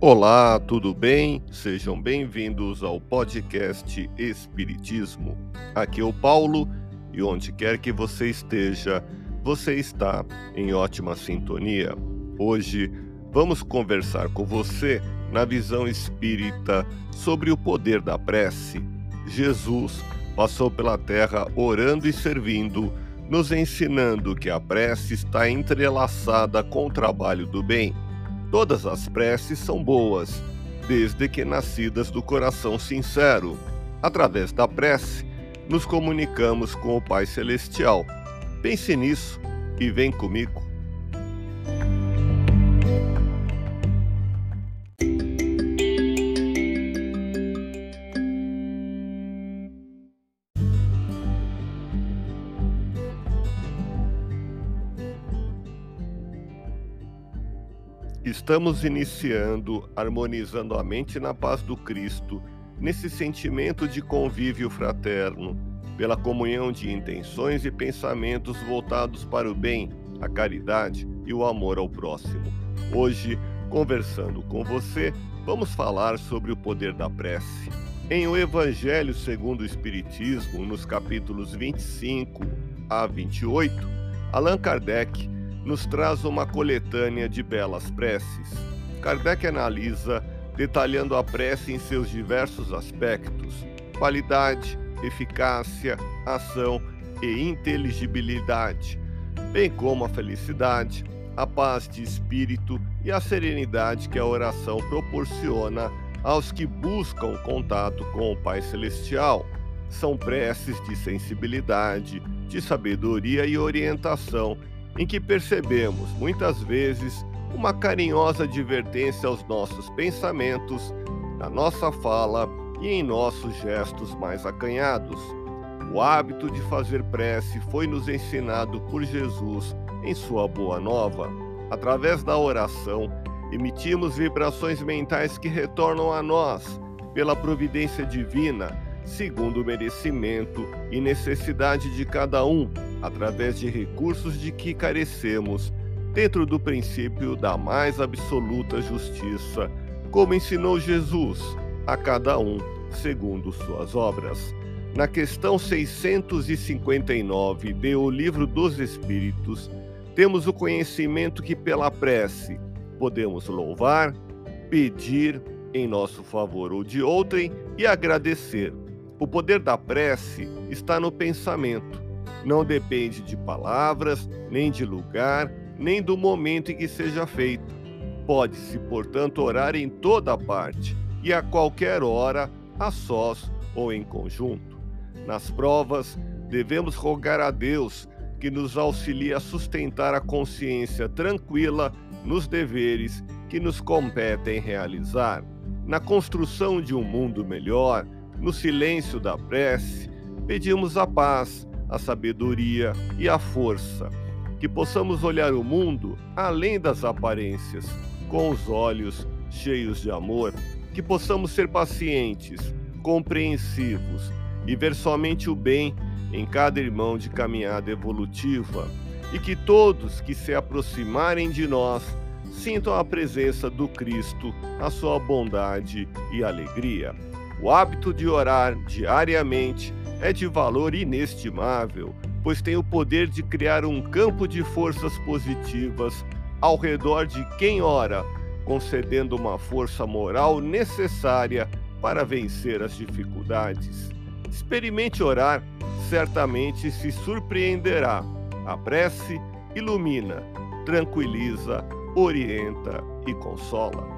Olá, tudo bem? Sejam bem-vindos ao podcast Espiritismo. Aqui é o Paulo e onde quer que você esteja, você está em ótima sintonia. Hoje vamos conversar com você na visão espírita sobre o poder da prece. Jesus passou pela terra orando e servindo, nos ensinando que a prece está entrelaçada com o trabalho do bem Todas as preces são boas, desde que nascidas do coração sincero. Através da prece, nos comunicamos com o Pai Celestial. Pense nisso e vem comigo. Estamos iniciando harmonizando a mente na paz do Cristo, nesse sentimento de convívio fraterno, pela comunhão de intenções e pensamentos voltados para o bem, a caridade e o amor ao próximo. Hoje, conversando com você, vamos falar sobre o poder da prece. Em O Evangelho segundo o Espiritismo, nos capítulos 25 a 28, Allan Kardec nos traz uma coletânea de belas preces. Kardec analisa, detalhando a prece em seus diversos aspectos: qualidade, eficácia, ação e inteligibilidade, bem como a felicidade, a paz de espírito e a serenidade que a oração proporciona aos que buscam contato com o Pai Celestial. São preces de sensibilidade, de sabedoria e orientação em que percebemos, muitas vezes, uma carinhosa advertência aos nossos pensamentos, na nossa fala e em nossos gestos mais acanhados. O hábito de fazer prece foi nos ensinado por Jesus em Sua Boa Nova. Através da oração, emitimos vibrações mentais que retornam a nós, pela providência divina, segundo o merecimento e necessidade de cada um, através de recursos de que carecemos, dentro do princípio da mais absoluta justiça, como ensinou Jesus a cada um segundo suas obras. Na questão 659 de O Livro dos Espíritos, temos o conhecimento que pela prece podemos louvar, pedir em nosso favor ou de outrem e agradecer. O poder da prece está no pensamento não depende de palavras, nem de lugar, nem do momento em que seja feito. Pode-se, portanto, orar em toda parte e a qualquer hora, a sós ou em conjunto. Nas provas, devemos rogar a Deus que nos auxilie a sustentar a consciência tranquila nos deveres que nos competem realizar. Na construção de um mundo melhor, no silêncio da prece, pedimos a paz a sabedoria e a força, que possamos olhar o mundo além das aparências, com os olhos cheios de amor, que possamos ser pacientes, compreensivos e ver somente o bem em cada irmão de caminhada evolutiva, e que todos que se aproximarem de nós sintam a presença do Cristo, a sua bondade e alegria. O hábito de orar diariamente é de valor inestimável, pois tem o poder de criar um campo de forças positivas ao redor de quem ora, concedendo uma força moral necessária para vencer as dificuldades. Experimente orar, certamente se surpreenderá. A prece ilumina, tranquiliza, orienta e consola.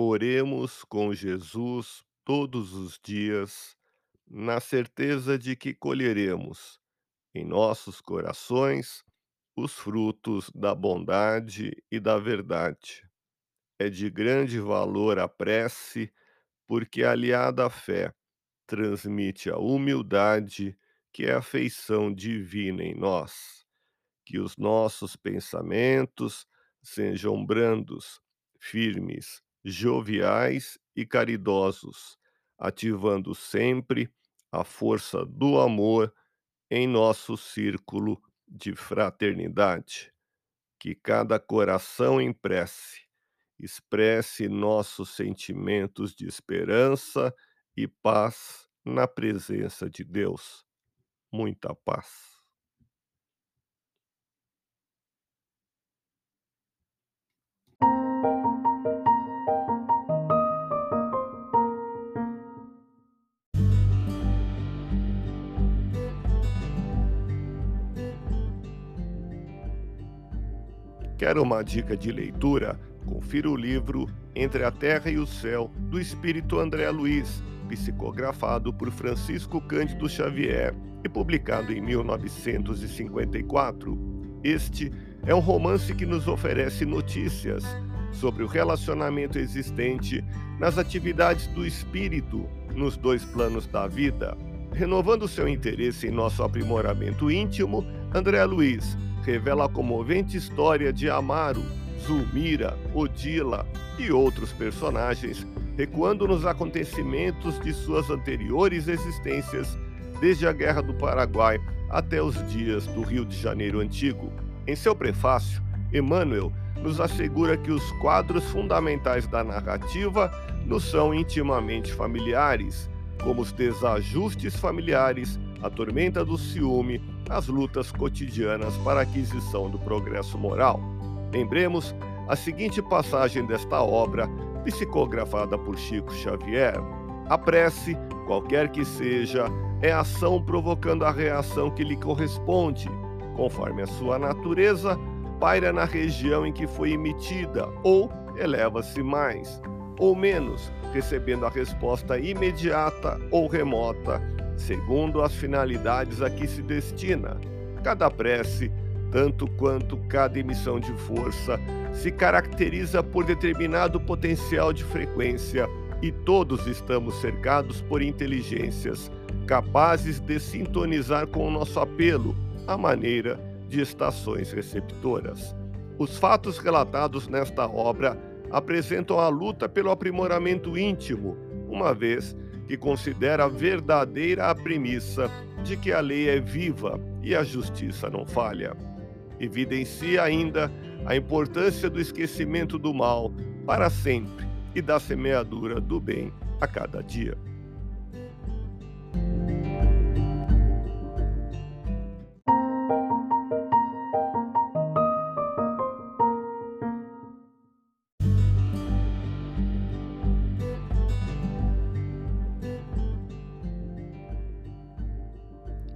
Oremos com Jesus todos os dias, na certeza de que colheremos em nossos corações os frutos da bondade e da verdade. É de grande valor a prece, porque aliada à fé, transmite a humildade, que é a feição divina em nós. Que os nossos pensamentos sejam brandos, firmes, joviais e caridosos, ativando sempre a força do amor em nosso círculo de fraternidade. Que cada coração em prece expresse nossos sentimentos de esperança e paz na presença de Deus. Muita paz. Quer uma dica de leitura? Confira o livro Entre a Terra e o Céu, do espírito André Luiz, psicografado por Francisco Cândido Xavier e publicado em 1954. Este é um romance que nos oferece notícias sobre o relacionamento existente nas atividades do espírito nos dois planos da vida. Renovando seu interesse em nosso aprimoramento íntimo, André Luiz revela a comovente história de Amaro, Zulmira, Odila e outros personagens, recuando nos acontecimentos de suas anteriores existências, desde a Guerra do Paraguai até os dias do Rio de Janeiro antigo. Em seu prefácio, Emmanuel nos assegura que os quadros fundamentais da narrativa nos são intimamente familiares, como os desajustes familiares, a tormenta do ciúme, as lutas cotidianas para a aquisição do progresso moral. Lembremos a seguinte passagem desta obra, psicografada por Chico Xavier: A prece, qualquer que seja, é ação provocando a reação que lhe corresponde, conforme a sua natureza, paira na região em que foi emitida, ou eleva-se mais, ou menos, recebendo a resposta imediata ou remota segundo as finalidades a que se destina. Cada prece, tanto quanto cada emissão de força, se caracteriza por determinado potencial de frequência e todos estamos cercados por inteligências capazes de sintonizar com o nosso apelo, à maneira de estações receptoras. Os fatos relatados nesta obra apresentam a luta pelo aprimoramento íntimo, uma vez que considera verdadeira a premissa de que a lei é viva e a justiça não falha. Evidencia ainda a importância do esquecimento do mal para sempre e da semeadura do bem a cada dia.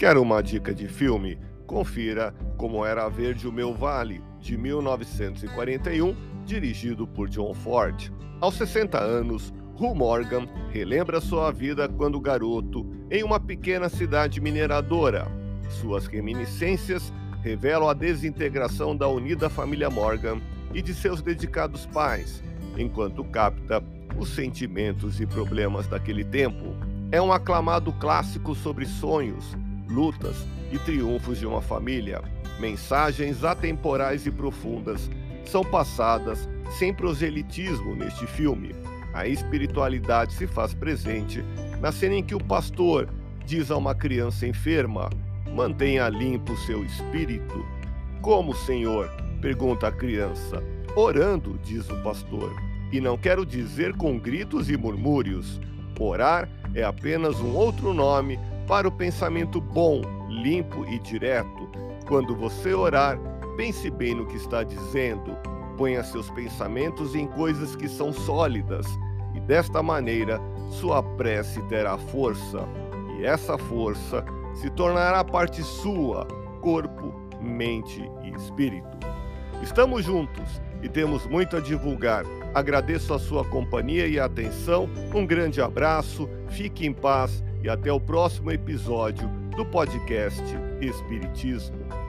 Quer uma dica de filme? Confira Como Era Verde o Meu Vale, de 1941, dirigido por John Ford. Aos 60 anos, Hugh Morgan relembra sua vida quando garoto em uma pequena cidade mineradora. Suas reminiscências revelam a desintegração da unida família Morgan e de seus dedicados pais, enquanto capta os sentimentos e problemas daquele tempo. É um aclamado clássico sobre sonhos, lutas e triunfos de uma família. Mensagens atemporais e profundas são passadas sem proselitismo neste filme. A espiritualidade se faz presente na cena em que o pastor diz a uma criança enferma: Mantenha limpo seu espírito. Como, Senhor? pergunta a criança. Orando, diz o pastor. E não quero dizer com gritos e murmúrios. Orar é apenas um outro nome para o pensamento bom, limpo e direto. Quando você orar, pense bem no que está dizendo. Ponha seus pensamentos em coisas que são sólidas, e desta maneira sua prece terá força, e essa força se tornará parte sua, corpo, mente e espírito. Estamos juntos e temos muito a divulgar. Agradeço a sua companhia e atenção. Um grande abraço, fique em paz e até o próximo episódio do podcast Espiritismo.